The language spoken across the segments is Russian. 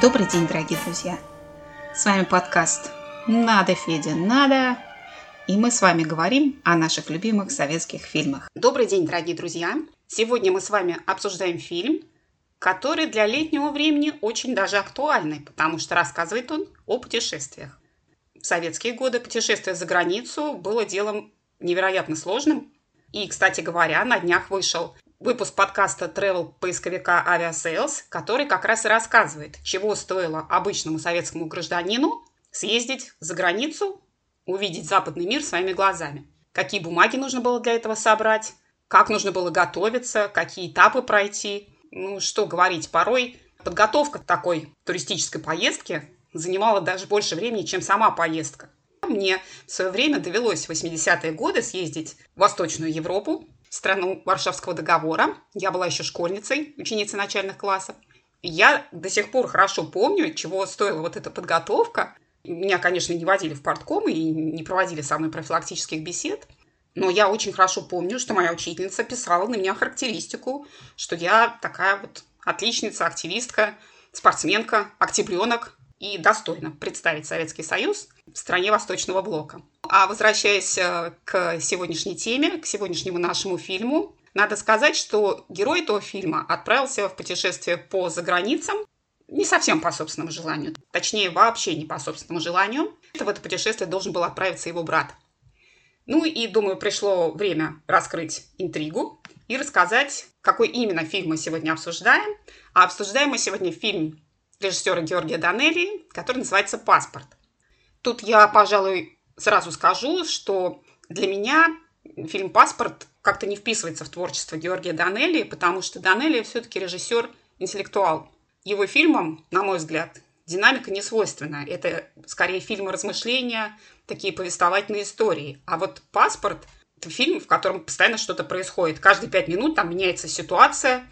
Добрый день, дорогие друзья! С вами подкаст «Надо, Федя, надо!» И мы с вами говорим о наших любимых советских фильмах. Добрый день, дорогие друзья! Сегодня мы с вами обсуждаем фильм, который для летнего времени очень даже актуальный, потому что рассказывает он о путешествиях. В советские годы путешествие за границу было делом невероятно сложным. И, кстати говоря, на днях вышел выпуск подкаста travel поисковика Aviasales, который как раз и рассказывает, чего стоило обычному советскому гражданину съездить за границу, увидеть западный мир своими глазами. Какие бумаги нужно было для этого собрать, как нужно было готовиться, какие этапы пройти. Ну, что говорить, порой подготовка такой туристической поездки занимала даже больше времени, чем сама поездка. Мне в свое время довелось в 80-е годы съездить в Восточную Европу, страну Варшавского договора. Я была еще школьницей, ученицей начальных классов. Я до сих пор хорошо помню, чего стоила вот эта подготовка. Меня, конечно, не водили в партком и не проводили самые профилактических бесед. Но я очень хорошо помню, что моя учительница писала на меня характеристику, что я такая вот отличница, активистка, спортсменка, октябренок и достойно представить Советский Союз стране Восточного Блока. А возвращаясь э, к сегодняшней теме, к сегодняшнему нашему фильму, надо сказать, что герой этого фильма отправился в путешествие по заграницам не совсем по собственному желанию, точнее вообще не по собственному желанию. В это путешествие должен был отправиться его брат. Ну и, думаю, пришло время раскрыть интригу и рассказать, какой именно фильм мы сегодня обсуждаем. А обсуждаем мы сегодня фильм режиссера Георгия Данелли, который называется «Паспорт». Тут я, пожалуй, сразу скажу, что для меня фильм «Паспорт» как-то не вписывается в творчество Георгия Данелли, потому что Данелли все-таки режиссер-интеллектуал. Его фильмам, на мой взгляд, динамика не свойственна. Это скорее фильмы размышления, такие повествовательные истории. А вот «Паспорт» – это фильм, в котором постоянно что-то происходит. Каждые пять минут там меняется ситуация,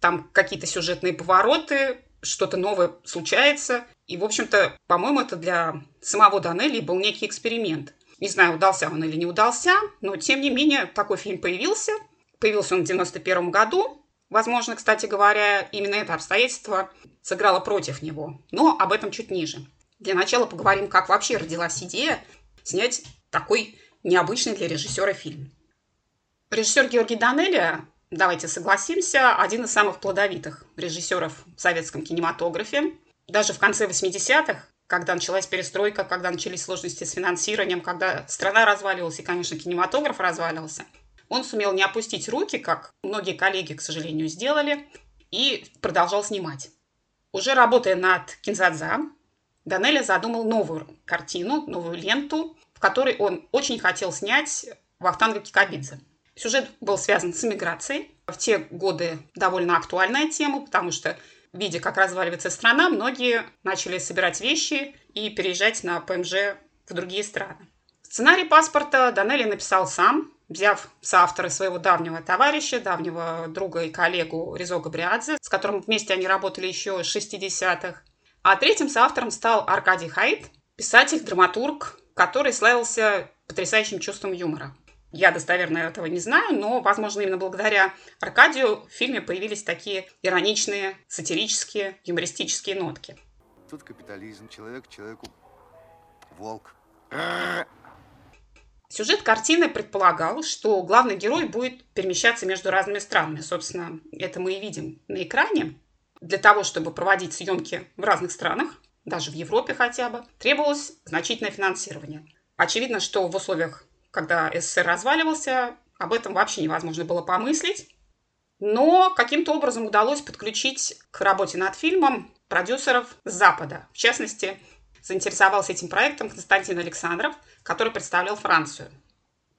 там какие-то сюжетные повороты, что-то новое случается. И, в общем-то, по-моему, это для самого Данелли был некий эксперимент. Не знаю, удался он или не удался, но, тем не менее, такой фильм появился. Появился он в 91 году. Возможно, кстати говоря, именно это обстоятельство сыграло против него. Но об этом чуть ниже. Для начала поговорим, как вообще родилась идея снять такой необычный для режиссера фильм. Режиссер Георгий Данелли давайте согласимся, один из самых плодовитых режиссеров в советском кинематографе. Даже в конце 80-х, когда началась перестройка, когда начались сложности с финансированием, когда страна разваливалась и, конечно, кинематограф разваливался, он сумел не опустить руки, как многие коллеги, к сожалению, сделали, и продолжал снимать. Уже работая над «Кинзадза», Данелли задумал новую картину, новую ленту, в которой он очень хотел снять Вахтанга Кикабидзе – Сюжет был связан с иммиграцией. В те годы довольно актуальная тема, потому что, видя, как разваливается страна, многие начали собирать вещи и переезжать на ПМЖ в другие страны. Сценарий паспорта Данелли написал сам, взяв соавтора своего давнего товарища, давнего друга и коллегу Ризо Габриадзе, с которым вместе они работали еще с 60-х. А третьим соавтором стал Аркадий Хайт, писатель, драматург, который славился потрясающим чувством юмора. Я достоверно этого не знаю, но, возможно, именно благодаря Аркадию в фильме появились такие ироничные, сатирические, юмористические нотки. Тут капитализм, человек человеку волк. Сюжет картины предполагал, что главный герой будет перемещаться между разными странами. Собственно, это мы и видим на экране. Для того, чтобы проводить съемки в разных странах, даже в Европе хотя бы, требовалось значительное финансирование. Очевидно, что в условиях когда СССР разваливался, об этом вообще невозможно было помыслить. Но каким-то образом удалось подключить к работе над фильмом продюсеров Запада. В частности, заинтересовался этим проектом Константин Александров, который представлял Францию.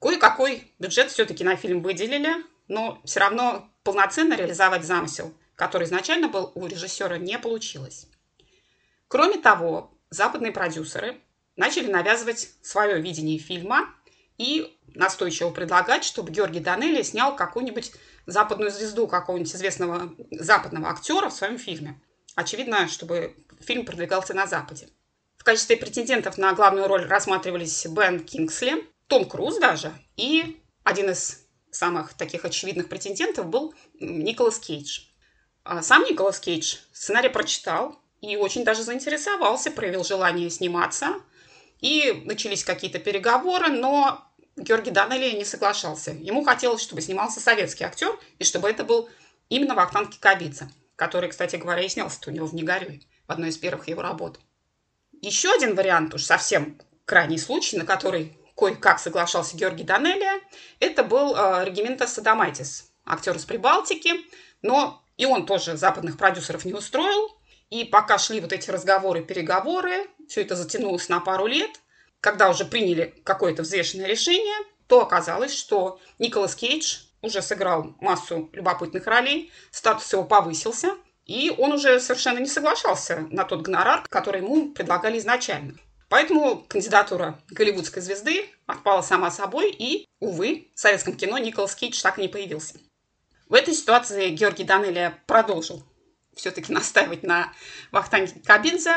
Кое-какой бюджет все-таки на фильм выделили, но все равно полноценно реализовать замысел, который изначально был у режиссера, не получилось. Кроме того, западные продюсеры начали навязывать свое видение фильма и настойчиво предлагать, чтобы Георгий Данелли снял какую-нибудь западную звезду какого-нибудь известного западного актера в своем фильме. Очевидно, чтобы фильм продвигался на Западе. В качестве претендентов на главную роль рассматривались Бен Кингсли, Том Круз даже, и один из самых таких очевидных претендентов был Николас Кейдж. А сам Николас Кейдж сценарий прочитал, и очень даже заинтересовался, проявил желание сниматься. И начались какие-то переговоры, но Георгий Данелли не соглашался. Ему хотелось, чтобы снимался советский актер, и чтобы это был именно Вахтанг Кикабидзе, который, кстати говоря, и снялся у него в «Негорюй» в одной из первых его работ. Еще один вариант, уж совсем крайний случай, на который кое-как соглашался Георгий Данелия, это был э, Регимента Садамайтис, актер из Прибалтики, но и он тоже западных продюсеров не устроил. И пока шли вот эти разговоры, переговоры, все это затянулось на пару лет, когда уже приняли какое-то взвешенное решение, то оказалось, что Николас Кейдж уже сыграл массу любопытных ролей, статус его повысился, и он уже совершенно не соглашался на тот гонорар, который ему предлагали изначально. Поэтому кандидатура голливудской звезды отпала сама собой, и, увы, в советском кино Николас Кейдж так и не появился. В этой ситуации Георгий Данелия продолжил все-таки настаивать на Вахтанге Кабинзе,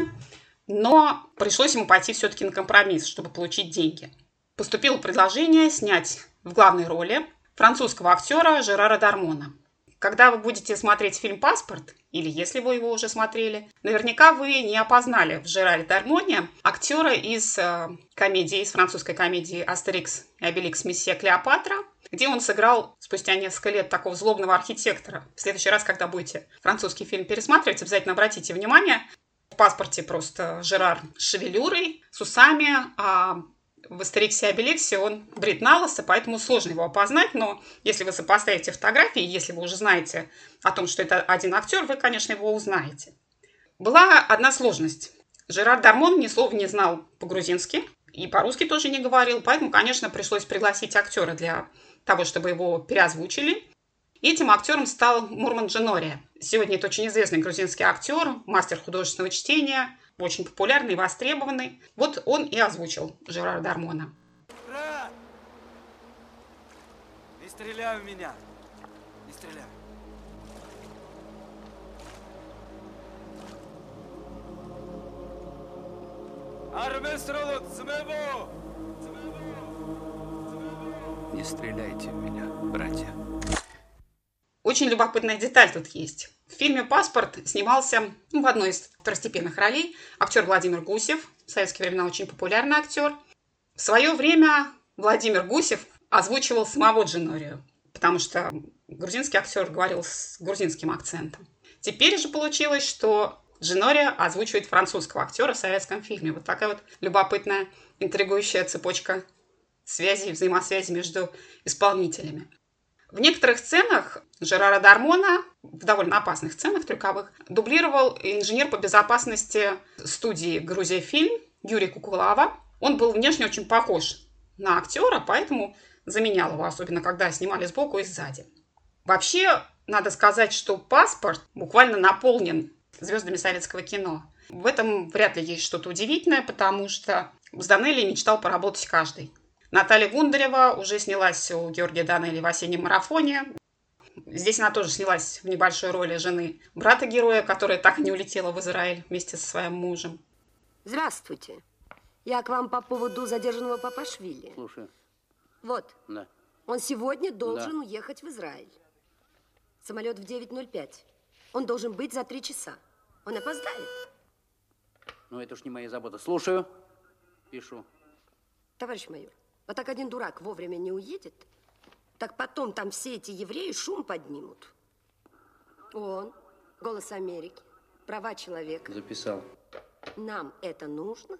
но пришлось ему пойти все-таки на компромисс, чтобы получить деньги. Поступило предложение снять в главной роли французского актера Жерара Дармона – когда вы будете смотреть фильм «Паспорт», или если вы его уже смотрели, наверняка вы не опознали в Жераре Дармоне актера из э, комедии, из французской комедии «Астерикс и Обеликс. Мессия Клеопатра», где он сыграл спустя несколько лет такого злобного архитектора. В следующий раз, когда будете французский фильм пересматривать, обязательно обратите внимание, в паспорте просто Жерар шевелюрой, с усами, а в Астериксе и Обеликсе он брит на лысо, поэтому сложно его опознать, но если вы сопоставите фотографии, если вы уже знаете о том, что это один актер, вы, конечно, его узнаете. Была одна сложность. Жерар Дармон ни слова не знал по-грузински и по-русски тоже не говорил, поэтому, конечно, пришлось пригласить актера для того, чтобы его переозвучили. Этим актером стал Мурман Дженори. Сегодня это очень известный грузинский актер, мастер художественного чтения, очень популярный и востребованный. Вот он и озвучил Жерара Дармона. Брат! Не стреляй в меня! Не стреляй! Не стреляйте в меня, братья. Очень любопытная деталь тут есть. В фильме «Паспорт» снимался ну, в одной из второстепенных ролей актер Владимир Гусев, в советские времена очень популярный актер. В свое время Владимир Гусев озвучивал самого Джинорию, потому что грузинский актер говорил с грузинским акцентом. Теперь же получилось, что Джинория озвучивает французского актера в советском фильме. Вот такая вот любопытная, интригующая цепочка связи и взаимосвязи между исполнителями. В некоторых сценах Жерара Дармона, в довольно опасных сценах трюковых, дублировал инженер по безопасности студии «Грузия фильм» Юрий Кукулава. Он был внешне очень похож на актера, поэтому заменял его, особенно когда снимали сбоку и сзади. Вообще, надо сказать, что паспорт буквально наполнен звездами советского кино. В этом вряд ли есть что-то удивительное, потому что с Данелли мечтал поработать каждый. Наталья Гундарева уже снялась у Георгия Данелли в «Осеннем марафоне». Здесь она тоже снялась в небольшой роли жены брата героя, которая так и не улетела в Израиль вместе со своим мужем. Здравствуйте. Я к вам по поводу задержанного Папашвили. Слушаю. Вот. Да. Он сегодня должен уехать в Израиль. Самолет в 9.05. Он должен быть за три часа. Он опоздает. Ну, это уж не моя забота. Слушаю. Пишу. Товарищ майор, вот так один дурак вовремя не уедет, так потом там все эти евреи шум поднимут. Он, голос Америки, права человека. Записал. Нам это нужно?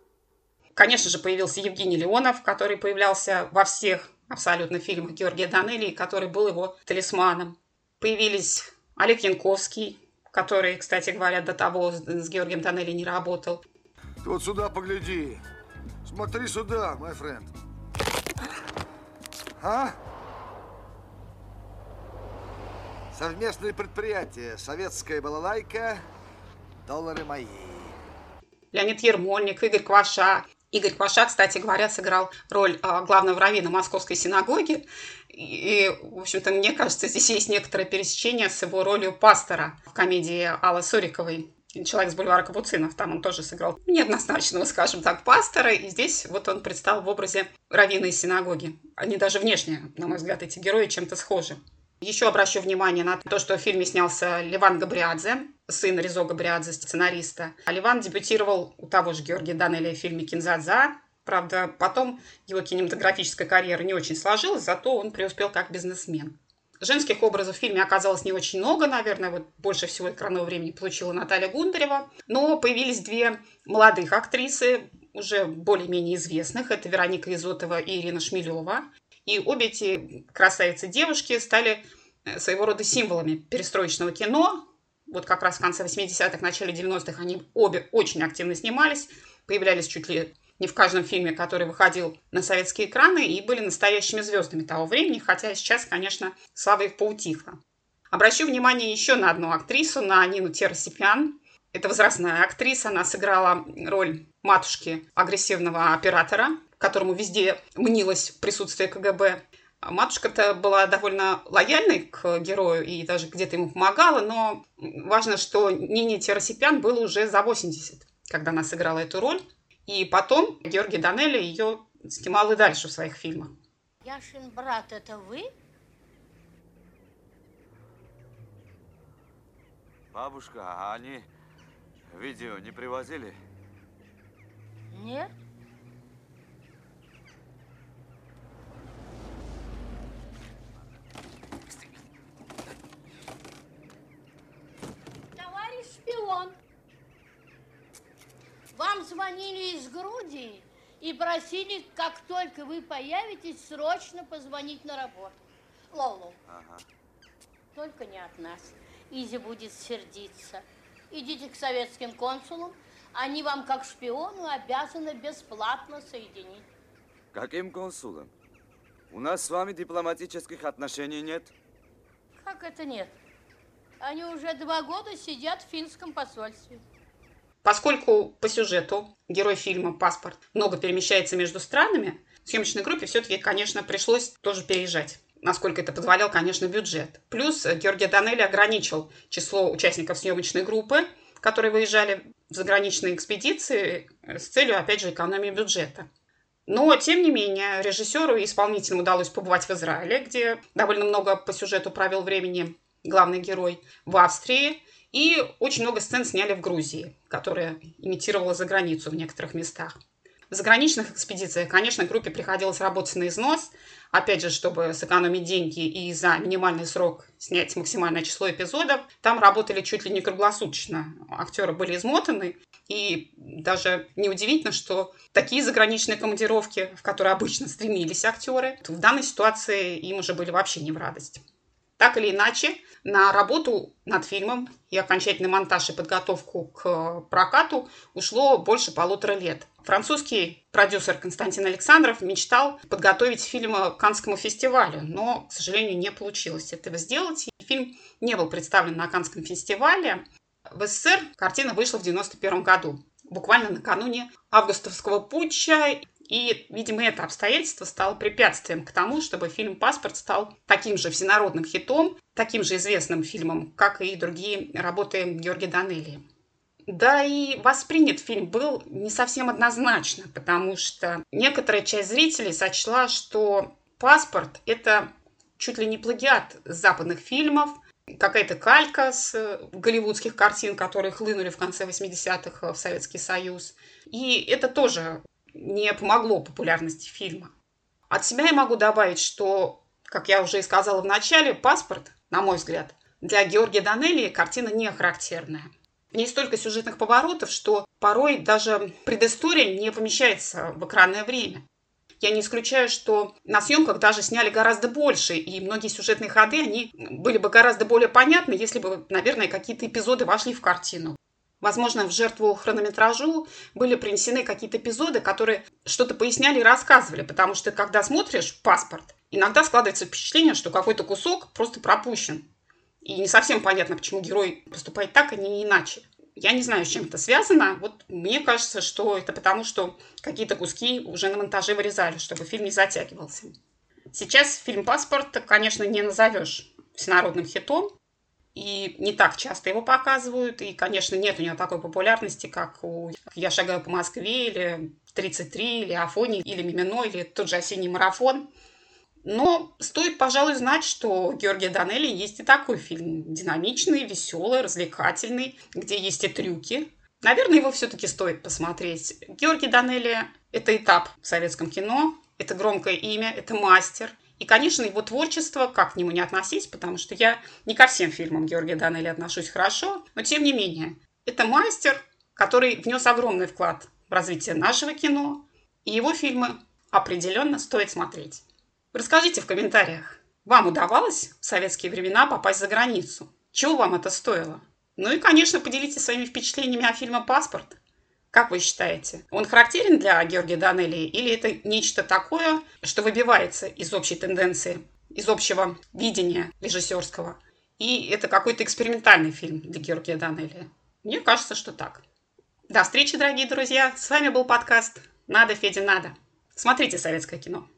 Конечно же, появился Евгений Леонов, который появлялся во всех абсолютно фильмах Георгия Данелли, который был его талисманом. Появились Олег Янковский, который, кстати говоря, до того с Георгием Данелли не работал. Ты вот сюда погляди. Смотри сюда, мой френд. А? Совместное предприятие. Советская балалайка. Доллары мои. Леонид Ермольник, Игорь Кваша. Игорь Кваша, кстати говоря, сыграл роль а, главного раввина Московской синагоги. И, в общем-то, мне кажется, здесь есть некоторое пересечение с его ролью пастора в комедии Аллы Суриковой человек с бульвара Капуцинов, там он тоже сыграл неоднозначного, скажем так, пастора, и здесь вот он предстал в образе раввина из синагоги. Они даже внешне, на мой взгляд, эти герои чем-то схожи. Еще обращу внимание на то, что в фильме снялся Ливан Габриадзе, сын Ризо Габриадзе, сценариста. А Ливан дебютировал у того же Георгия Данелия в фильме «Кинзадза». Правда, потом его кинематографическая карьера не очень сложилась, зато он преуспел как бизнесмен. Женских образов в фильме оказалось не очень много, наверное, вот больше всего экранного времени получила Наталья Гундарева. Но появились две молодых актрисы, уже более-менее известных. Это Вероника Изотова и Ирина Шмелева. И обе эти красавицы-девушки стали э, своего рода символами перестроечного кино. Вот как раз в конце 80-х, начале 90-х они обе очень активно снимались, появлялись чуть ли не в каждом фильме, который выходил на советские экраны, и были настоящими звездами того времени, хотя сейчас, конечно, слава их поутихла. Обращу внимание еще на одну актрису, на Нину Терсипян. Это возрастная актриса, она сыграла роль матушки агрессивного оператора, которому везде мнилось присутствие КГБ. Матушка-то была довольно лояльной к герою и даже где-то ему помогала, но важно, что Нине Терсипян было уже за 80, когда она сыграла эту роль. И потом Георгий Данелли ее снимал и дальше в своих фильмах. Яшин брат, это вы? Бабушка, а они видео не привозили? Нет? Товарищ шпион, вам звонили из Грузии и просили, как только вы появитесь, срочно позвонить на работу. Лолу. Ага. Только не от нас. Изи будет сердиться. Идите к советским консулам. Они вам, как шпиону, обязаны бесплатно соединить. Каким консулом? У нас с вами дипломатических отношений нет. Как это нет? Они уже два года сидят в финском посольстве. Поскольку по сюжету герой фильма «Паспорт» много перемещается между странами, съемочной группе все-таки, конечно, пришлось тоже переезжать насколько это позволял, конечно, бюджет. Плюс Георгий Данелли ограничил число участников съемочной группы, которые выезжали в заграничные экспедиции с целью, опять же, экономии бюджета. Но, тем не менее, режиссеру и исполнителям удалось побывать в Израиле, где довольно много по сюжету провел времени главный герой, в Австрии, и очень много сцен сняли в Грузии, которая имитировала за границу в некоторых местах. В заграничных экспедициях, конечно, группе приходилось работать на износ, опять же, чтобы сэкономить деньги и за минимальный срок снять максимальное число эпизодов. Там работали чуть ли не круглосуточно. Актеры были измотаны. И даже неудивительно, что такие заграничные командировки, в которые обычно стремились актеры, в данной ситуации им уже были вообще не в радость. Так или иначе, на работу над фильмом и окончательный монтаж и подготовку к прокату ушло больше полутора лет. Французский продюсер Константин Александров мечтал подготовить фильм к Каннскому фестивалю, но, к сожалению, не получилось этого сделать. Фильм не был представлен на Каннском фестивале. В СССР картина вышла в 1991 году, буквально накануне августовского путча и, видимо, это обстоятельство стало препятствием к тому, чтобы фильм «Паспорт» стал таким же всенародным хитом, таким же известным фильмом, как и другие работы Георгия Данелли. Да и воспринят фильм был не совсем однозначно, потому что некоторая часть зрителей сочла, что «Паспорт» — это чуть ли не плагиат западных фильмов, какая-то калька с голливудских картин, которые хлынули в конце 80-х в Советский Союз. И это тоже не помогло популярности фильма. От себя я могу добавить, что, как я уже и сказала в начале, «Паспорт», на мой взгляд, для Георгия Данелли картина не характерная. В ней столько сюжетных поворотов, что порой даже предыстория не помещается в экранное время. Я не исключаю, что на съемках даже сняли гораздо больше, и многие сюжетные ходы, они были бы гораздо более понятны, если бы, наверное, какие-то эпизоды вошли в картину. Возможно, в жертву хронометражу были принесены какие-то эпизоды, которые что-то поясняли и рассказывали, потому что, когда смотришь паспорт, иногда складывается впечатление, что какой-то кусок просто пропущен. И не совсем понятно, почему герой поступает так, а не иначе. Я не знаю, с чем это связано. Вот мне кажется, что это потому, что какие-то куски уже на монтаже вырезали, чтобы фильм не затягивался. Сейчас фильм «Паспорт», конечно, не назовешь всенародным хитом, и не так часто его показывают, и, конечно, нет у него такой популярности, как у «Я шагаю по Москве» или «33», или «Афони», или «Мимино», или тот же «Осенний марафон». Но стоит, пожалуй, знать, что у Георгия Данелли есть и такой фильм. Динамичный, веселый, развлекательный, где есть и трюки. Наверное, его все-таки стоит посмотреть. Георгий Данелли – это этап в советском кино, это громкое имя, это мастер. И, конечно, его творчество, как к нему не относись, потому что я не ко всем фильмам Георгия Данелли отношусь хорошо, но тем не менее, это мастер, который внес огромный вклад в развитие нашего кино, и его фильмы определенно стоит смотреть. Расскажите в комментариях, вам удавалось в советские времена попасть за границу? Чего вам это стоило? Ну и, конечно, поделитесь своими впечатлениями о фильме «Паспорт». Как вы считаете, он характерен для Георгия Данелли или это нечто такое, что выбивается из общей тенденции, из общего видения режиссерского? И это какой-то экспериментальный фильм для Георгия Данелли? Мне кажется, что так. До встречи, дорогие друзья. С вами был подкаст «Надо, Федя, надо». Смотрите советское кино.